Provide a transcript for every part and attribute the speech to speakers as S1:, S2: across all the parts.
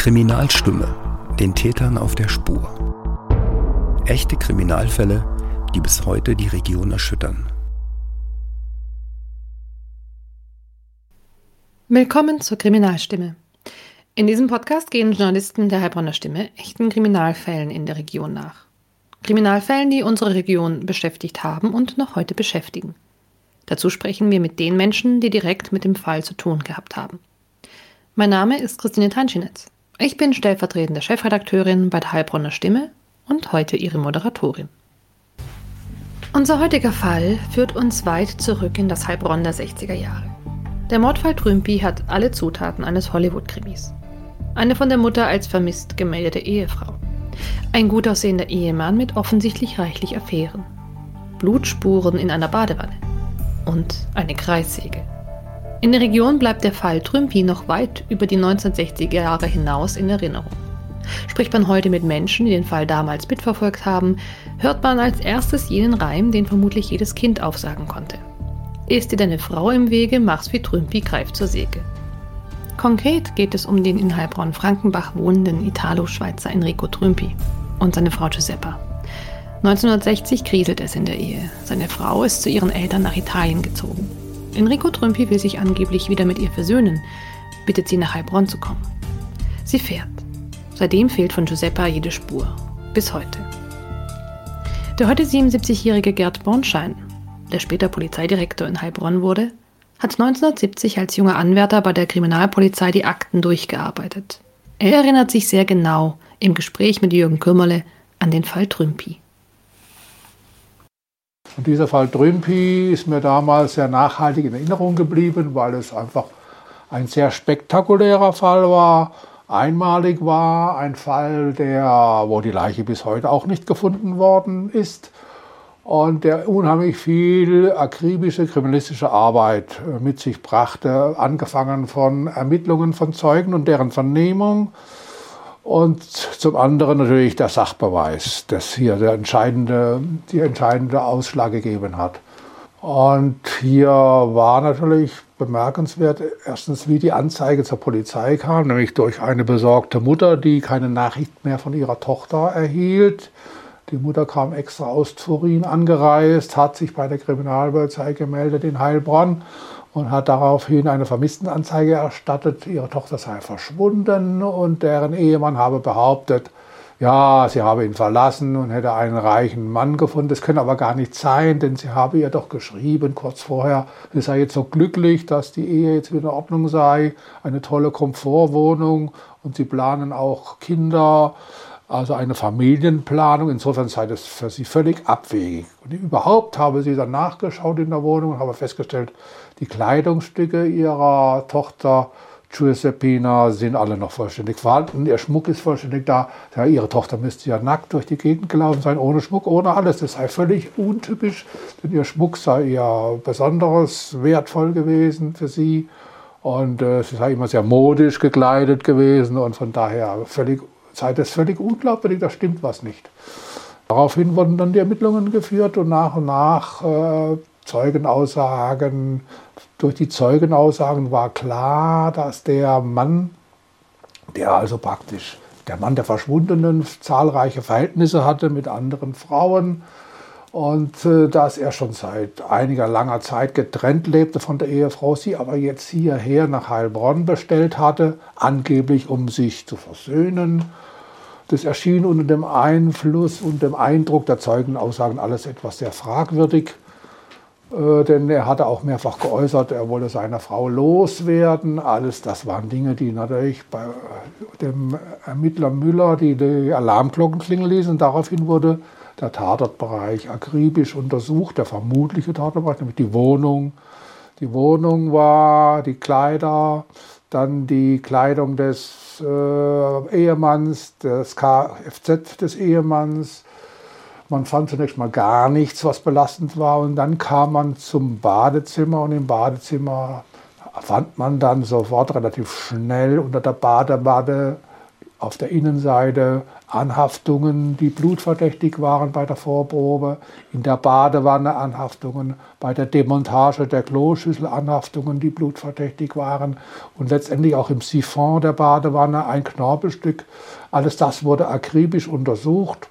S1: Kriminalstimme, den Tätern auf der Spur. Echte Kriminalfälle, die bis heute die Region erschüttern.
S2: Willkommen zur Kriminalstimme. In diesem Podcast gehen Journalisten der Heilbronner Stimme echten Kriminalfällen in der Region nach. Kriminalfällen, die unsere Region beschäftigt haben und noch heute beschäftigen. Dazu sprechen wir mit den Menschen, die direkt mit dem Fall zu tun gehabt haben. Mein Name ist Christine Tanschinetz. Ich bin stellvertretende Chefredakteurin bei der Heilbronner Stimme und heute Ihre Moderatorin. Unser heutiger Fall führt uns weit zurück in das Heilbronn der 60er Jahre. Der Mordfall Trümpi hat alle Zutaten eines Hollywood-Krimis. Eine von der Mutter als vermisst gemeldete Ehefrau. Ein gut aussehender Ehemann mit offensichtlich reichlich Affären. Blutspuren in einer Badewanne. Und eine Kreissäge. In der Region bleibt der Fall Trümpi noch weit über die 1960er Jahre hinaus in Erinnerung. Spricht man heute mit Menschen, die den Fall damals mitverfolgt haben, hört man als erstes jenen Reim, den vermutlich jedes Kind aufsagen konnte. Ist dir deine Frau im Wege, mach's wie Trümpi, greif zur Säge. Konkret geht es um den in Heilbronn-Frankenbach wohnenden Italo-Schweizer Enrico Trümpi und seine Frau Giuseppa. 1960 kriselt es in der Ehe. Seine Frau ist zu ihren Eltern nach Italien gezogen. Enrico Trümpi will sich angeblich wieder mit ihr versöhnen, bittet sie nach Heilbronn zu kommen. Sie fährt. Seitdem fehlt von Giuseppa jede Spur. Bis heute. Der heute 77-jährige Gerd Bornschein, der später Polizeidirektor in Heilbronn wurde, hat 1970 als junger Anwärter bei der Kriminalpolizei die Akten durchgearbeitet. Er erinnert sich sehr genau im Gespräch mit Jürgen Kümmerle an den Fall Trümpi.
S3: Und dieser Fall Drümpi ist mir damals sehr nachhaltig in Erinnerung geblieben, weil es einfach ein sehr spektakulärer Fall war, einmalig war, ein Fall, der, wo die Leiche bis heute auch nicht gefunden worden ist und der unheimlich viel akribische kriminalistische Arbeit äh, mit sich brachte, angefangen von Ermittlungen von Zeugen und deren Vernehmung und zum anderen natürlich der Sachbeweis, das hier der entscheidende, die entscheidende Ausschlag gegeben hat. Und hier war natürlich bemerkenswert, erstens, wie die Anzeige zur Polizei kam, nämlich durch eine besorgte Mutter, die keine Nachricht mehr von ihrer Tochter erhielt. Die Mutter kam extra aus Turin angereist, hat sich bei der Kriminalpolizei gemeldet in Heilbronn und hat daraufhin eine Vermisstenanzeige erstattet. Ihre Tochter sei verschwunden und deren Ehemann habe behauptet, ja, sie habe ihn verlassen und hätte einen reichen Mann gefunden. Das könne aber gar nicht sein, denn sie habe ihr doch geschrieben kurz vorher, sie sei jetzt so glücklich, dass die Ehe jetzt wieder in Ordnung sei, eine tolle Komfortwohnung und sie planen auch Kinder also eine Familienplanung. Insofern sei das für sie völlig abwegig. Und überhaupt habe sie dann nachgeschaut in der Wohnung und habe festgestellt, die Kleidungsstücke ihrer Tochter Giuseppina sind alle noch vollständig vorhanden. Ihr Schmuck ist vollständig da. Ja, ihre Tochter müsste ja nackt durch die Gegend gelaufen sein, ohne Schmuck, ohne alles. Das sei völlig untypisch, denn ihr Schmuck sei ja besonders wertvoll gewesen für sie. Und äh, sie sei immer sehr modisch gekleidet gewesen und von daher völlig sei das völlig unglaubwürdig, da stimmt was nicht. Daraufhin wurden dann die Ermittlungen geführt und nach und nach äh, Zeugenaussagen. Durch die Zeugenaussagen war klar, dass der Mann, der also praktisch der Mann der Verschwundenen zahlreiche Verhältnisse hatte mit anderen Frauen, und äh, dass er schon seit einiger langer Zeit getrennt lebte von der Ehefrau, sie aber jetzt hierher nach Heilbronn bestellt hatte, angeblich um sich zu versöhnen. Das erschien unter dem Einfluss und dem Eindruck der Zeugenaussagen alles etwas sehr fragwürdig, äh, denn er hatte auch mehrfach geäußert, er wolle seine Frau loswerden. Alles das waren Dinge, die natürlich bei dem Ermittler Müller die, die Alarmglocken klingeln ließen. Daraufhin wurde der Tatortbereich akribisch untersucht, der vermutliche Tatortbereich, nämlich die Wohnung. Die Wohnung war, die Kleider, dann die Kleidung des äh, Ehemanns, das Kfz des Ehemanns. Man fand zunächst mal gar nichts, was belastend war. Und dann kam man zum Badezimmer und im Badezimmer fand man dann sofort relativ schnell unter der Badewanne auf der Innenseite Anhaftungen, die blutverdächtig waren bei der Vorprobe, in der Badewanne Anhaftungen, bei der Demontage der Kloschüssel Anhaftungen, die blutverdächtig waren. Und letztendlich auch im Siphon der Badewanne ein Knorpelstück. Alles das wurde akribisch untersucht.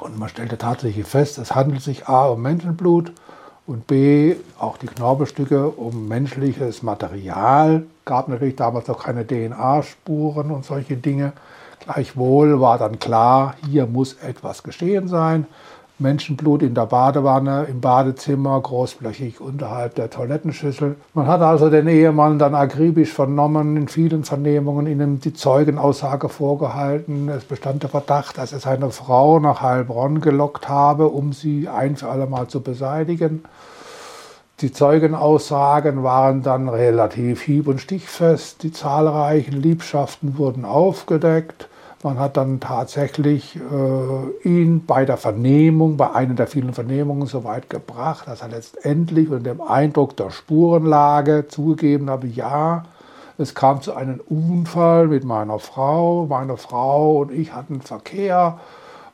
S3: Und man stellte tatsächlich fest, es handelt sich A um Menschenblut und B auch die Knorpelstücke um menschliches Material. Gab natürlich damals noch keine DNA-Spuren und solche Dinge. Gleichwohl war dann klar, hier muss etwas geschehen sein. Menschenblut in der Badewanne, im Badezimmer, großflächig unterhalb der Toilettenschüssel. Man hat also den Ehemann dann akribisch vernommen, in vielen Vernehmungen ihnen die Zeugenaussage vorgehalten. Es bestand der Verdacht, dass er seine Frau nach Heilbronn gelockt habe, um sie ein für alle Mal zu beseitigen. Die Zeugenaussagen waren dann relativ hieb- und stichfest. Die zahlreichen Liebschaften wurden aufgedeckt. Man hat dann tatsächlich äh, ihn bei der Vernehmung, bei einer der vielen Vernehmungen so weit gebracht, dass er letztendlich unter dem Eindruck der Spurenlage zugegeben habe, ja, es kam zu einem Unfall mit meiner Frau. Meine Frau und ich hatten Verkehr.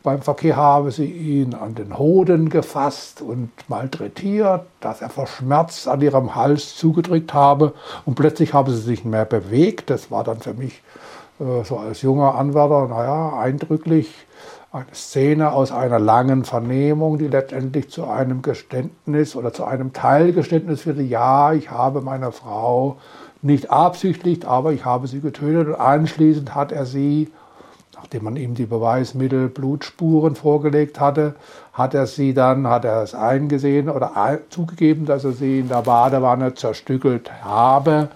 S3: Beim Verkehr habe sie ihn an den Hoden gefasst und malträtiert, dass er verschmerzt an ihrem Hals zugedrückt habe und plötzlich habe sie sich mehr bewegt. Das war dann für mich so als junger Anwärter, naja, eindrücklich. Eine Szene aus einer langen Vernehmung, die letztendlich zu einem Geständnis oder zu einem Teilgeständnis führte, ja, ich habe meine Frau nicht absichtlich, aber ich habe sie getötet und anschließend hat er sie, nachdem man ihm die Beweismittel Blutspuren vorgelegt hatte, hat er sie dann, hat er es eingesehen oder zugegeben, dass er sie in der Badewanne zerstückelt habe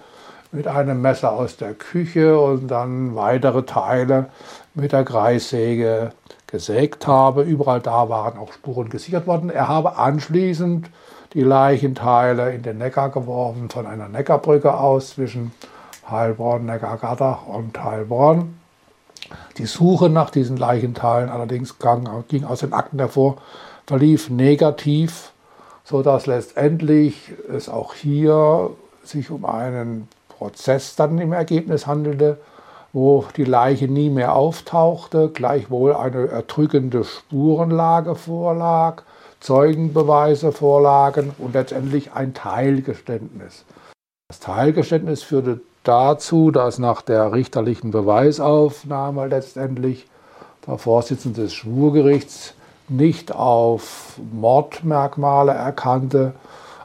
S3: mit einem Messer aus der Küche und dann weitere Teile mit der Kreissäge gesägt habe. Überall da waren auch Spuren gesichert worden. Er habe anschließend die Leichenteile in den Neckar geworfen, von einer Neckarbrücke aus zwischen Heilbronn, Neckargattach und Heilbronn. Die Suche nach diesen Leichenteilen allerdings ging aus den Akten hervor, verlief negativ, sodass letztendlich es auch hier sich um einen Prozess dann im Ergebnis handelte, wo die Leiche nie mehr auftauchte, gleichwohl eine erdrückende Spurenlage vorlag, Zeugenbeweise vorlagen und letztendlich ein Teilgeständnis. Das Teilgeständnis führte dazu, dass nach der richterlichen Beweisaufnahme letztendlich der Vorsitzende des Schwurgerichts nicht auf Mordmerkmale erkannte,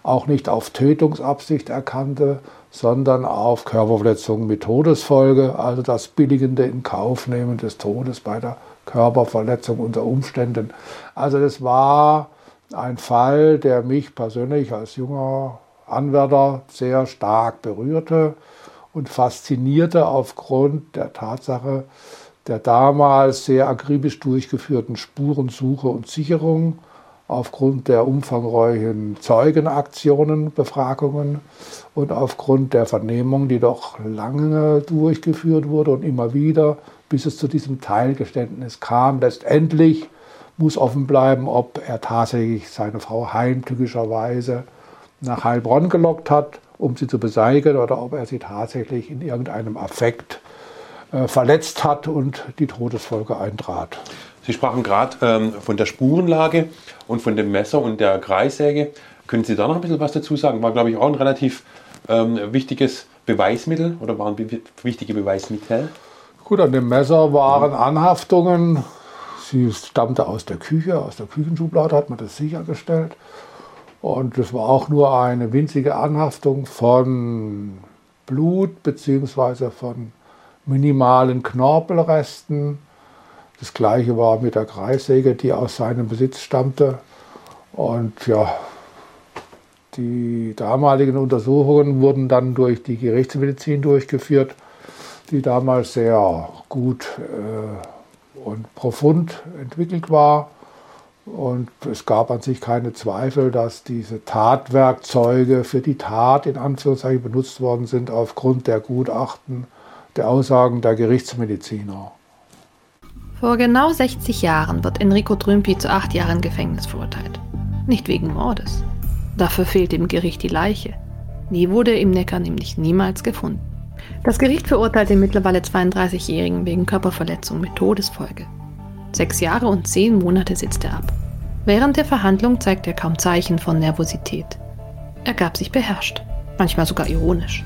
S3: auch nicht auf Tötungsabsicht erkannte, sondern auf Körperverletzungen mit Todesfolge, also das billigende in Kauf nehmen des Todes bei der Körperverletzung unter Umständen. Also das war ein Fall, der mich persönlich als junger Anwärter sehr stark berührte und faszinierte aufgrund der Tatsache der damals sehr akribisch durchgeführten Spurensuche und Sicherung aufgrund der umfangreichen Zeugenaktionen, Befragungen und aufgrund der Vernehmung, die doch lange durchgeführt wurde und immer wieder, bis es zu diesem Teilgeständnis kam. Letztendlich muss offen bleiben, ob er tatsächlich seine Frau heimtückischerweise nach Heilbronn gelockt hat, um sie zu beseitigen, oder ob er sie tatsächlich in irgendeinem Affekt verletzt hat und die Todesfolge eintrat.
S4: Sie sprachen gerade ähm, von der Spurenlage und von dem Messer und der Kreissäge. Können Sie da noch ein bisschen was dazu sagen? War, glaube ich, auch ein relativ ähm, wichtiges Beweismittel oder waren wichtige Beweismittel?
S3: Gut, an dem Messer waren Anhaftungen. Sie stammte aus der Küche, aus der Küchenschublade hat man das sichergestellt. Und es war auch nur eine winzige Anhaftung von Blut bzw. von minimalen Knorpelresten das gleiche war mit der Kreissäge, die aus seinem Besitz stammte. Und ja, die damaligen Untersuchungen wurden dann durch die Gerichtsmedizin durchgeführt, die damals sehr gut äh, und profund entwickelt war. Und es gab an sich keine Zweifel, dass diese Tatwerkzeuge für die Tat in Anführungszeichen benutzt worden sind aufgrund der Gutachten, der Aussagen der Gerichtsmediziner.
S2: Vor genau 60 Jahren wird Enrico Trümpi zu acht Jahren Gefängnis verurteilt. Nicht wegen Mordes. Dafür fehlt dem Gericht die Leiche. Die wurde im Neckar nämlich niemals gefunden. Das Gericht verurteilt den mittlerweile 32-Jährigen wegen Körperverletzung mit Todesfolge. Sechs Jahre und zehn Monate sitzt er ab. Während der Verhandlung zeigt er kaum Zeichen von Nervosität. Er gab sich beherrscht, manchmal sogar ironisch.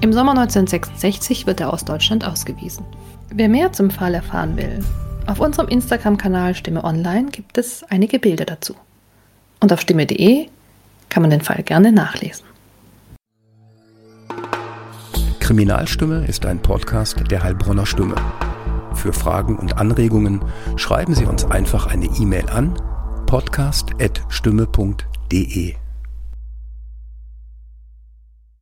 S2: Im Sommer 1966 wird er aus Deutschland ausgewiesen. Wer mehr zum Fall erfahren will, auf unserem Instagram-Kanal Stimme Online gibt es einige Bilder dazu. Und auf stimme.de kann man den Fall gerne nachlesen.
S1: Kriminalstimme ist ein Podcast der Heilbronner Stimme. Für Fragen und Anregungen schreiben Sie uns einfach eine E-Mail an podcast.stimme.de.